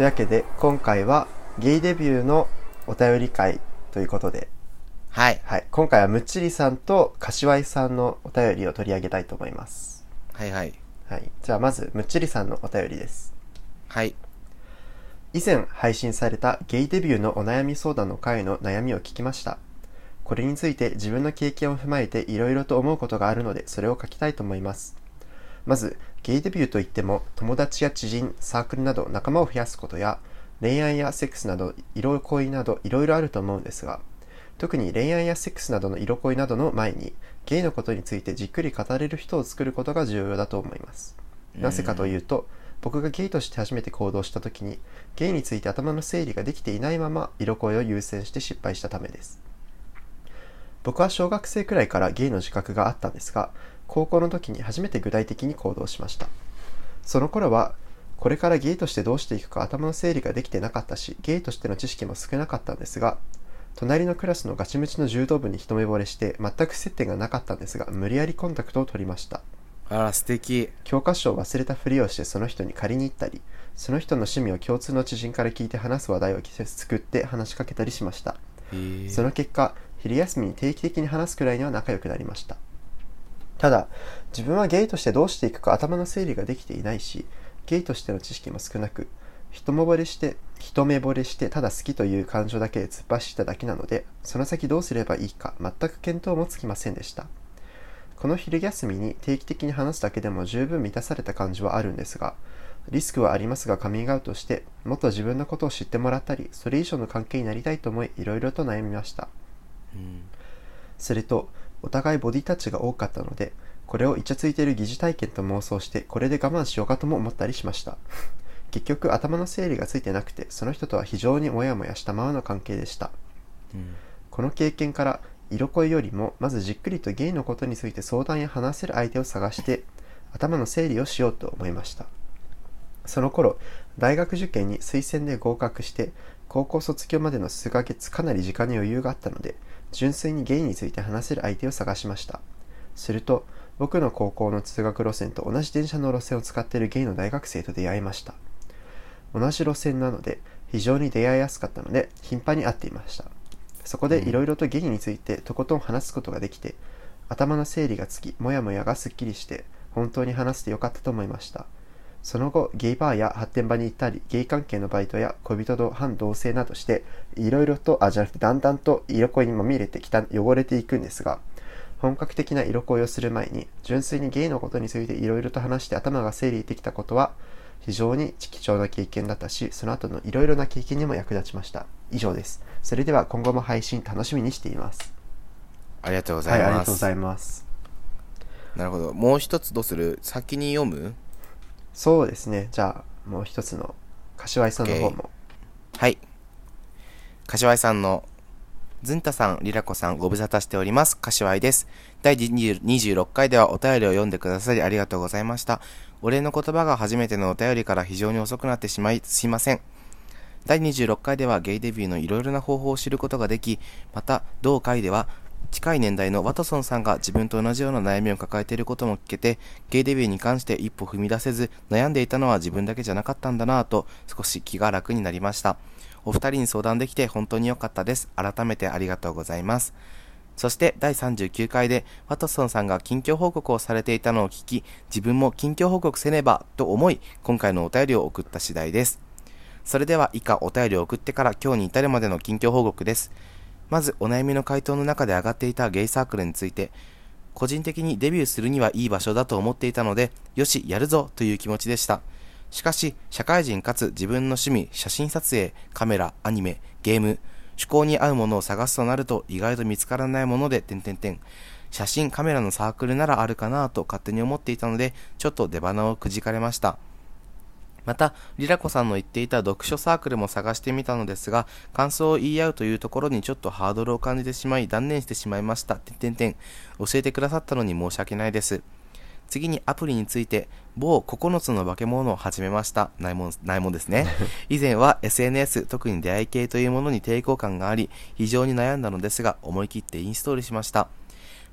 はい。というわけで、今回はゲイデビューのお便り会ということで、はい。はい。今回はむっちりさんと柏井さんのお便りを取り上げたいと思います。はいはい。はい。じゃあまず、むっちりさんのお便りです。はい。以前配信されたゲイデビューのお悩み相談の回の悩みを聞きました。これについて自分の経験を踏まえていろいろと思うことがあるので、それを書きたいと思います。まず、ゲイデビューといっても、友達や知人、サークルなど仲間を増やすことや、恋愛やセックスなど、色恋などいろいろあると思うんですが、特に恋愛やセックスなどの色恋などの前に、ゲイのことについてじっくり語れる人を作ることが重要だと思います。なぜかというと、僕がゲイとして初めて行動した時に、ゲイについて頭の整理ができていないまま色恋を優先して失敗したためです。僕は小学生くらいからゲイの自覚があったんですが、高校の時に初めて具体的に行動しました。その頃は、これからゲイとしてどうしていくか頭の整理ができてなかったし、ゲイとしての知識も少なかったんですが、隣のクラスのガチムチの柔道部に一目惚れして全く接点がなかったんですが、無理やりコンタクトを取りました。あら、素敵。教科書を忘れたふりをしてその人に借りに行ったり、その人の趣味を共通の知人から聞いて話す話題を作って話しかけたりしました。その結果、昼休みに定期的に話すくらいには仲良くなりました。ただ、自分はゲイとしてどうしていくか頭の整理ができていないし、ゲイとしての知識も少なく、一目惚れして、一目惚れしてただ好きという感情だけで突っ走っただけなので、その先どうすればいいか全く見当もつきませんでした。この昼休みに定期的に話すだけでも十分満たされた感じはあるんですが、リスクはありますがカミングアウトして、もっと自分のことを知ってもらったり、それ以上の関係になりたいと思い、いろいろと悩みました。うんすると、お互いボディタッチが多かったので、これをイチャついている疑似体験と妄想して、これで我慢しようかとも思ったりしました。結局、頭の整理がついてなくて、その人とは非常にモヤモヤしたままの関係でした。うんこの経験から、色恋よりも、まずじっくりとゲイのことについて相談や話せる相手を探して、頭の整理をしようと思いました。その頃、大学受験に推薦で合格して、高校卒業までの数ヶ月かなり時間に余裕があったので、純粋にゲイについて話せる相手を探しました。すると、僕の高校の通学路線と同じ電車の路線を使っているゲイの大学生と出会いました。同じ路線なので、非常に出会いやすかったので、頻繁に会っていました。そこでいろいろとゲイについてとことん話すことができて、頭の整理がつき、もやもやがすっきりして、本当に話してよかったと思いました。その後、ゲイバーや発展場に行ったり、ゲイ関係のバイトや恋人と反同性などして、いろいろと、あ、じゃなくて、だんだんと色恋にまみれてきた、汚れていくんですが、本格的な色恋をする前に、純粋にゲイのことについていろいろと話して頭が整理できたことは、非常に貴重な経験だったし、その後のいろいろな経験にも役立ちました。以上です。それでは今後も配信楽しみにしています。ありがとうござはいい、ます。ありがとうございます。なるほど。もう一つどうする？先に読む？そうですね。じゃあ、もう一つの、柏井さんの方も。はい。柏井さんの、ずんたさん、りらこさん、ご無沙汰しております。柏井です。第20 26回ではお便りを読んでくださりありがとうございました。お礼の言葉が初めてのお便りから非常に遅くなってしまい、すいません。第26回ではゲイデビューのいろいろな方法を知ることができ、また、同回では、近い年代のワトソンさんが自分と同じような悩みを抱えていることも聞けて、ゲイデビューに関して一歩踏み出せず、悩んでいたのは自分だけじゃなかったんだなぁと、少し気が楽になりました。お二人に相談できて本当に良かったです。改めてありがとうございます。そして第39回でワトソンさんが近況報告をされていたのを聞き、自分も近況報告せねばと思い、今回のお便りを送った次第です。それでは以下お便りを送ってから今日に至るまでの近況報告です。まずお悩みの回答の中で上がっていたゲイサークルについて、個人的にデビューするにはいい場所だと思っていたので、よし、やるぞという気持ちでした。しかし、社会人かつ自分の趣味、写真撮影、カメラ、アニメ、ゲーム、趣向に合うものを探すとなると意外と見つからないもので、点々点。写真、カメラのサークルならあるかなと勝手に思っていたので、ちょっと出花をくじかれました。また、リラコさんの言っていた読書サークルも探してみたのですが、感想を言い合うというところにちょっとハードルを感じてしまい、断念してしまいました。てんてんてん。教えてくださったのに申し訳ないです。次にアプリについて、某9つの化け物を始めました。ないもん、ないもんですね。以前は SNS、特に出会い系というものに抵抗感があり、非常に悩んだのですが、思い切ってインストールしました。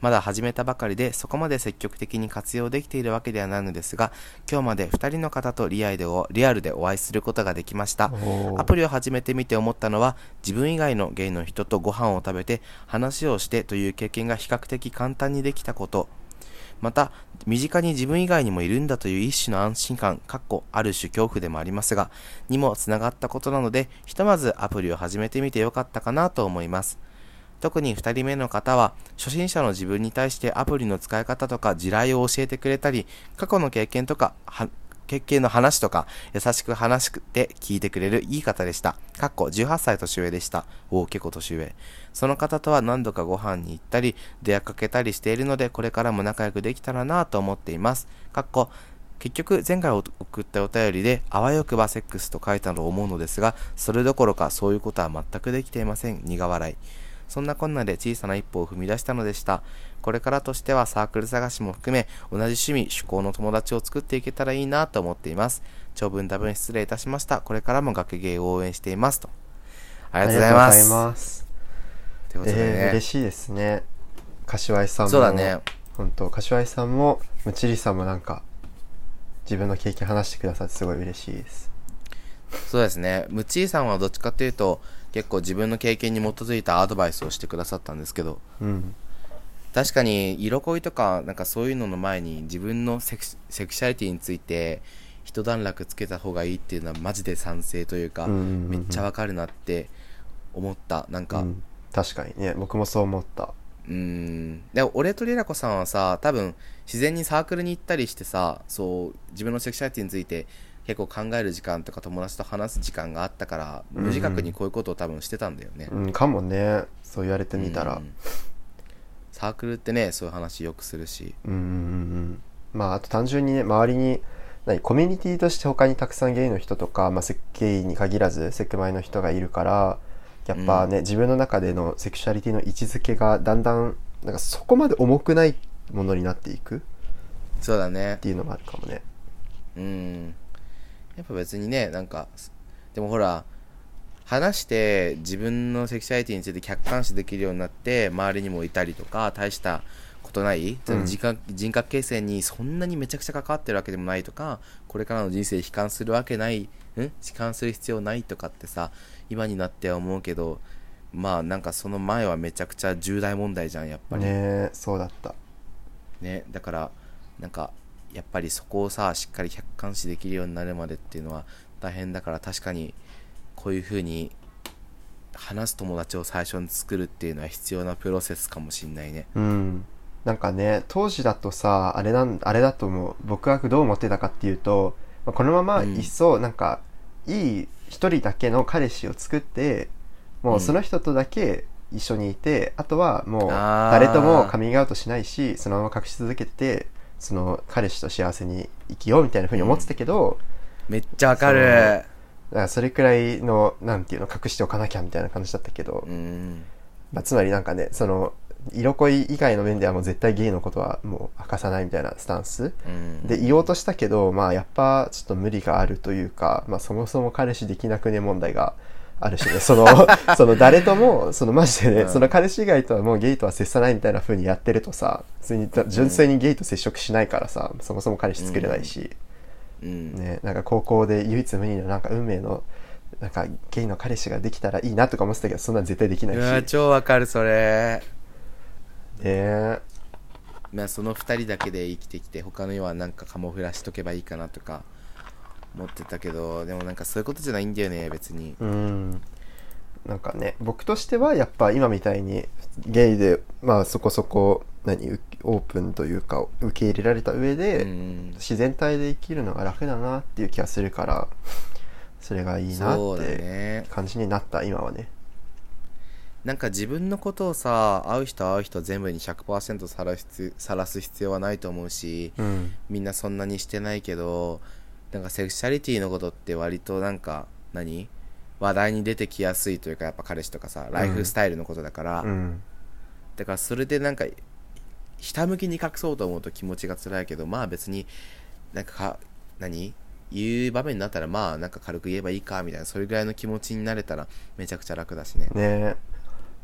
まだ始めたばかりでそこまで積極的に活用できているわけではないのですが、今日まで2人の方とリアルでおリアルでお会いすることができました。アプリを始めてみて思ったのは自分以外のゲイの人とご飯を食べて話をしてという経験が比較的簡単にできたこと。また身近に自分以外にもいるんだという一種の安心感かっこある種恐怖でもありますがにもつながったことなのでひとまずアプリを始めてみてよかったかなと思います特に2人目の方は初心者の自分に対してアプリの使い方とか地雷を教えてくれたり過去の経験とか経験の話とか優しく話して聞いてくれるいい方でした。かっこ18歳年上でした。おお、結構年上。その方とは何度かご飯に行ったり、出会かけたりしているので、これからも仲良くできたらなと思っています。かっこ結局前回送ったお便りであわよくばセックスと書いたと思うのですがそれどころかそういうことは全くできていません苦笑いそんなこんなで小さな一歩を踏み出したのでした。これからとしてはサークル探しも含め同じ趣味趣向の友達を作っていけたらいいなと思っています。長文多文失礼いたしました。これからも学芸を応援していますと。ありがとうございます。ありがとうございますということでね、えー嬉しいですね。柏井さんもそうだね。本当柏井さんもむちりさんもなんか自分の経験話してくださってすごい嬉しいです。そうですね。ムチーさんはどっちかっていうと結構自分の経験に基づいたアドバイスをしてくださったんですけどうん。確かに色恋とかなんかそういうのの前に自分のセクシセクシャリティについて一段落つけた方がいいっていうのはマジで賛成というか、めっちゃわかるなって思った。なんかうん。確かにね僕もそう思った。うーん。でも俺とリラコさんはさ多分自然にサークルに行ったりしてさそう自分のセクシャリティについて結構考える時間とか友達と話す時間があったからうんうん。無自覚にこういうことを多分してたんだよね、うんかもね。そう言われてみたら。うん。サークルってねそういう話よくするし。うんうんうんうん。まああと単純にね周りに何コミュニティとして他にたくさんゲイの人とか、まあ、セゲイに限らずセクマイの人がいるからやっぱね、自分の中でのセクシャリティの位置づけがだんだんなんかそこまで重くないものになっていくっそうだねていうのもあるかもね。うんやっぱ別にねなんかでもほら話して自分のセクシャリティについて客観視できるようになって周りにもいたりとか大したことない、その人格人格形成にそんなにめちゃくちゃ関わってるわけでもないとかこれからの人生悲観するわけないん？悲観する必要ないとかってさ今になっては思うけどまあなんかその前はめちゃくちゃ重大問題じゃんやっぱり。ねそうだった。ねだからなんかやっぱりそこをさしっかり客観視できるようになるまでっていうのは大変だから確かにこういうふうに話す友達を最初に作るっていうのは必要なプロセスかもしんないね。うん。なんかね当時だとさあれなんあれだと思う僕がどう思ってたかっていうと、まあこのままいっそなんか、いい一人だけの彼氏を作ってもううん。その人とだけ一緒にいて、あとはもう誰ともカミングアウトしないしそのまま隠し続けててその彼氏と幸せに生きようみたいな風に思ってたけど、めっちゃわかる。だからそれくらいのなんていうの隠しておかなきゃみたいな感じだったけど、うん。まあ、つまりなんかねその色恋以外の面ではもう絶対ゲイのことはもう明かさないみたいなスタンス。うん。で言おうとしたけどまあやっぱちょっと無理があるというか、まあ、そもそも彼氏できなくね問題があるしねその その誰ともそのマジでね、うん。その彼氏以外とはもうゲイとは接さないみたいな風にやってるとさ普通に純粋にゲイと接触しないからさ、そもそも彼氏作れないし、うん。ね、なんか高校で唯一無二のなんか運命のなんかゲイの彼氏ができたらいいなとか思ってたけどそんなん絶対できないうしわ超わかるそれ。ね。まあその2人だけで生きてきて他の世はなんかカモフラしとけばいいかなとか思ってたけどでもなんかそういうことじゃないんだよね別に。うん。なんかね僕としてはやっぱ今みたいにゲイでまあそこそこ何うオープンというか受け入れられた上で、うん。自然体で生きるのが楽だなっていう気がするからそれがいいなってね。感じになった今はね。なんか自分のことをさ会う人会う人全部に100%さらすさらす必要はないと思うしうん。みんなそんなにしてないけどなんかセクシャリティのことって割となんか何？話題に出てきやすいというかやっぱ彼氏とかさライフスタイルのことだから、うん。だからそれでなんかひたむきに隠そうと思うと気持ちが辛いけどまあ別になんかか何？言う場面になったらまあなんか軽く言えばいいかみたいなそれぐらいの気持ちになれたらめちゃくちゃ楽だしね。ね。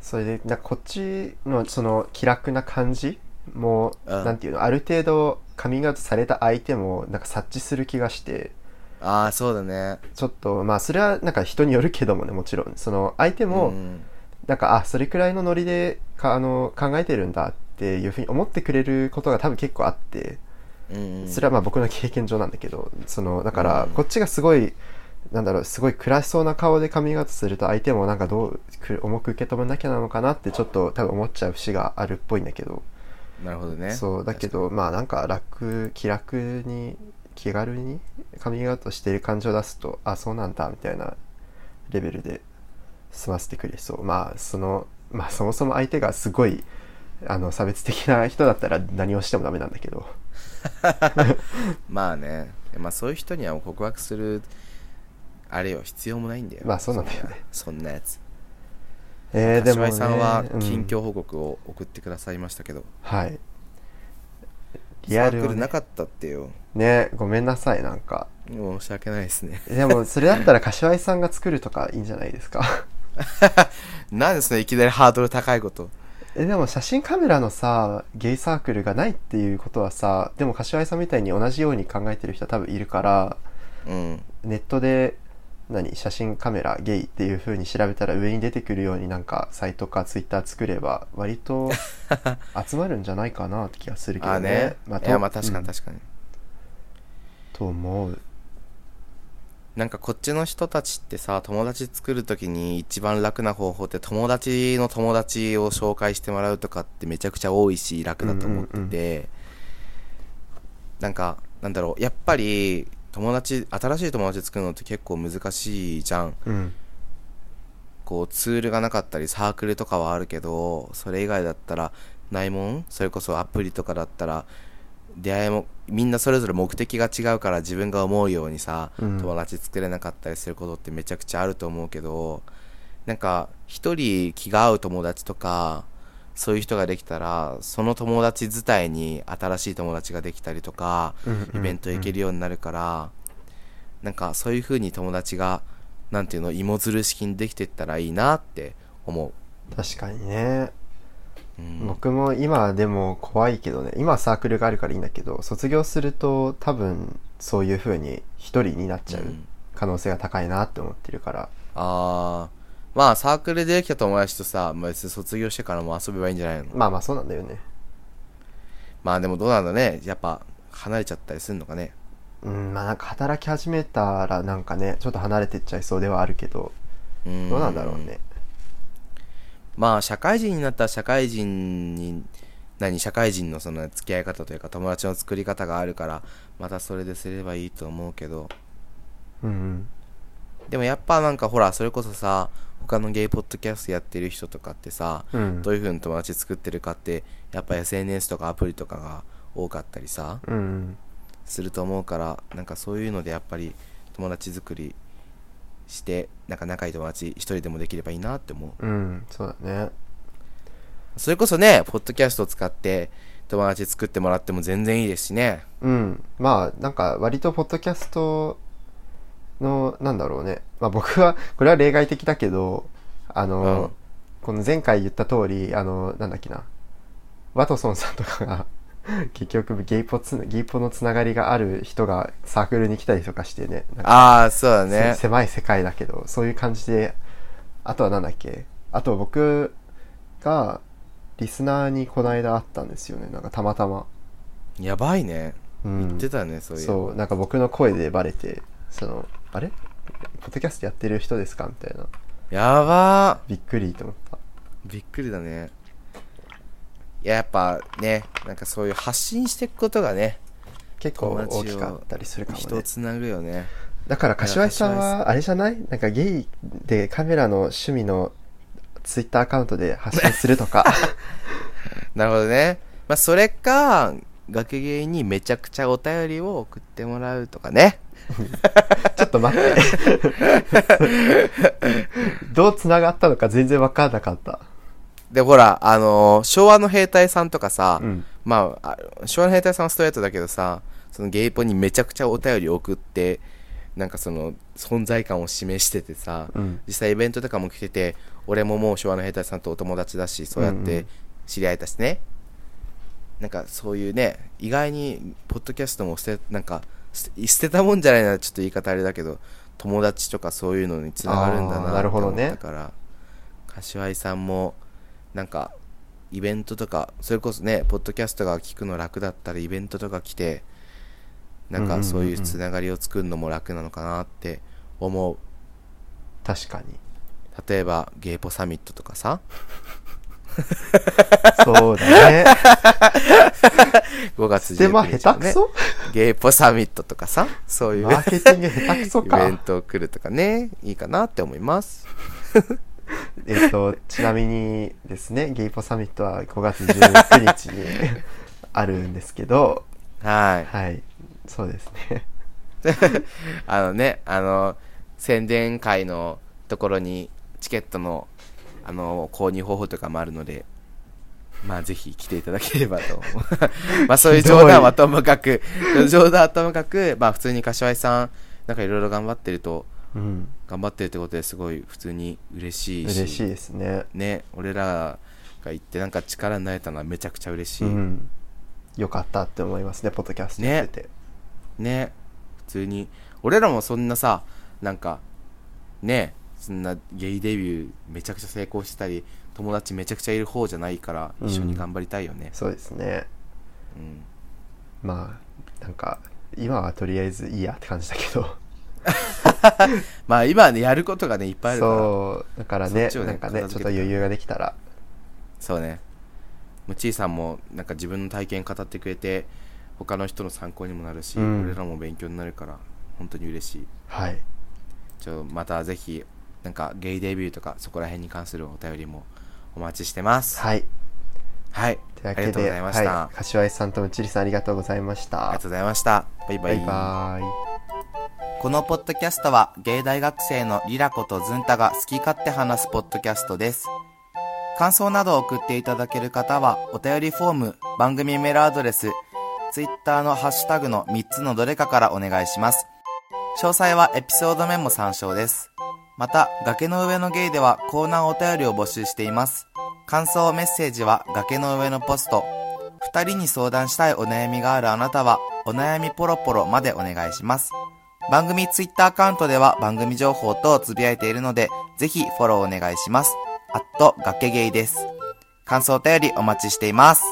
それでなこっちのその気楽な感じもうん。なんていうのある程度カミングアウトされた相手もなんか察知する気がして。ああそうだね。ちょっとまあそれはなんか人によるけどもねもちろん。その相手もん。なんかあそれくらいのノリでかあの考えてるんだっていうふうに思ってくれることが多分結構あって。うんうん。それはまあ僕の経験上なんだけどそのだからうん。こっちがすごいなんだろうすごい暗しそうな顔でカミングアウトすると相手もなんかどうく重く受け止めなきゃなのかなってちょっと多分思っちゃう節があるっぽいんだけどなるほどね。そうだけどまあなんか楽気楽に気軽にカミングアウトしてる感じを出すとあそうなんだみたいなレベルで済ませてくれそう。まあそのまあそもそも相手がすごいあの差別的な人だったら何をしてもダメなんだけど。まあね。まあそういう人には告白するあれよ必要もないんだよ。まあそうなんだよね。そんなやつえー、でも、ね、さんはうん近況報告を送ってくださいましたけど、はい。リサークアルなかったってよ。ねごめんなさいなんか。申し訳ないですね。でもそれだったら柏井さんが作るとかいいんじゃないですか？なんでそのいきなりハードル高いこと。えでも写真カメラのさゲイサークルがないっていうことはさでも柏井さんみたいに同じように考えてる人は多分いるからうん。ネットで何写真カメラゲイっていう風に調べたら上に出てくるようになんかサイトかツイッター作れば割と 集まるんじゃないかなって気がするけどね。あね。まいやまあ確かにうん。確かに、と思う。なんかこっちの人たちってさ友達作るときに一番楽な方法って友達の友達を紹介してもらうとかってめちゃくちゃ多いし楽だと思ってて、うんうん。なんかなんだろうやっぱり友達新しい友達作るのって結構難しいじゃん。うん。こうツールがなかったりサークルとかはあるけどそれ以外だったらないもん？それこそアプリとかだったら出会いもみんなそれぞれ目的が違うから自分が思うようにさ、うん。友達作れなかったりすることってめちゃくちゃあると思うけどなんか一人気が合う友達とかそういう人ができたらその友達自体に新しい友達ができたりとかうんイベント行けるようになるから、なんかそういう風に友達がなんていうの芋づる式にできていったらいいなって思確かにね。う、うん、僕も今でも怖いけどね。今はサークルがあるからいいんだけど卒業すると多分そういう風に一人になっちゃううん。可能性が高いなって思ってるから。あーまあサークルでできた友達とさ、まあ、別に卒業してからも遊べばいいんじゃないの？まあまあそうなんだよね。まあでもどうなんだね。やっぱ離れちゃったりするのかね？うんまあなんか働き始めたらなんかねちょっと離れてっちゃいそうではあるけどうん。どうなんだろうね。まあ社会人になったら社会人に何社会人のその付き合い方というか友達の作り方があるからまたそれですればいいと思うけど。うんうん。でもやっぱなんかほらそれこそさ他のゲイポッドキャストやってる人とかってさ、うん。どういう風に友達作ってるかってやっぱ SNS とかアプリとかが多かったりさうん。うんすると思うからなんかそういうのでやっぱり友達作りしてなんか仲いい友達一人でもできればいいなって思う。うん。そうだね。それこそねポッドキャストを使って友達作ってもらっても全然いいですしね。うん。まあなんか割とポッドキャストのなんだろうね。まあ僕はこれは例外的だけどあの、うん。この前回言った通りあのなんだっけな。ワトソンさんとかが 結局ゲイポつなゲイポのつながりがある人がサークルに来たりとかしてね。ああそうだね。せ狭い世界だけどそういう感じであとはなんだっけ。あと僕がリスナーにこの間会ったんですよね。なんかたまたま。やばいね。うん。言ってたねそういうそう。なんか僕の声でバレてそのあれ？ポッドキャストやってる人ですか？みたいな。やばびっくりと思った。ーびっくりだね。いややっぱねなんかそういう発信していくことがね結構大きかったりするかもね。人をつなぐよね。だから柏井さんはあれじゃない？なんかゲイでカメラの趣味のツイッターアカウントで発信するとか。なるほどね。まあそれか学芸にめちゃくちゃお便りを送ってもらうとかね。ちょっと待って。どう繋がったのか全然分かんなかった。でほらあのー昭和の兵隊さんとかさ、うん。まああ昭和の兵隊さんはストレートだけどさそのゲイポにめちゃくちゃお便り送ってなんかその存在感を示しててさ、うん。実際イベントとかも来てて俺ももう昭和の兵隊さんとお友達だしそうやって知り合えたしね、なんかそういうね意外にポッドキャストも捨てなんか捨てたもんじゃないなちょっと言い方あれだけど友達とかそういうのにつながるんだななるほどねって思ったから、柏井さんもなんかイベントとかそれこそねポッドキャストが聞くの楽だったらイベントとか来てなんかそういうつながりを作るのも楽なのかなって思う。確かに。例えばゲイポサミットとかさ そうだね。5月でまあ19日のね。下手くそ？ゲイポサミットとかさそういうマーケティング下手くそイベンかトを来るとかねいいかなって思います。えっとちなみにですねゲイポサミットは5月19日にあるんですけど。はい。はい。そうですね。あのねあの宣伝会のところにチケットのあの購入方法とかもあるのでまあぜひ来ていただければと思う。まあそういう冗談はともかく冗談はともかくまあ普通に柏井さんなんかいろいろ頑張ってるとうん。頑張ってるってことですごい普通に嬉しいし嬉しいですね。ね俺らが言ってなんか力になれたのはめちゃくちゃ嬉しい、うん。よかったって思いますねポッドキャストやってて、ね普通に。俺らもそんなさなんかねそんなゲイデビューめちゃくちゃ成功してたり友達めちゃくちゃいる方じゃないからうん。一緒に頑張りたいよね。そうですね。うん、まあなんか今はとりあえずいいやって感じだけど。まあ今はねやることがねいっぱいあるからそうそうだからねねなんかねちょっと余裕ができたら。ね。むちーさんもなんか自分の体験語ってくれて他の人の参考にもなるし、うん。俺らも勉強になるから本当に嬉しい。はい。ちょまたぜひなんかゲイデビューとかそこら辺に関するお便りもお待ちしてます。はい。はい。というわけありがとうごでざいました、はい、柏井さんとむちりさんありがとうございました。ありがとうございました。バイバイ。バイバイ。このポッドキャストは芸大学生のリラコとズンタが好き勝手話すポッドキャストです。感想などを送っていただける方はお便りフォーム、番組メールアドレス、ツイッターのハッシュタグの3つのどれかからお願いします。詳細はエピソードメモ参照です。また、崖の上のゲイではコーナーお便りを募集しています。感想メッセージは崖の上のポスト。二人に相談したいお悩みがあるあなたは、お悩みポロポロまでお願いします。番組ツイッターアカウントでは番組情報等をつぶやいているので、ぜひフォローお願いします。あっと、崖ゲイです。感想お便りお待ちしています。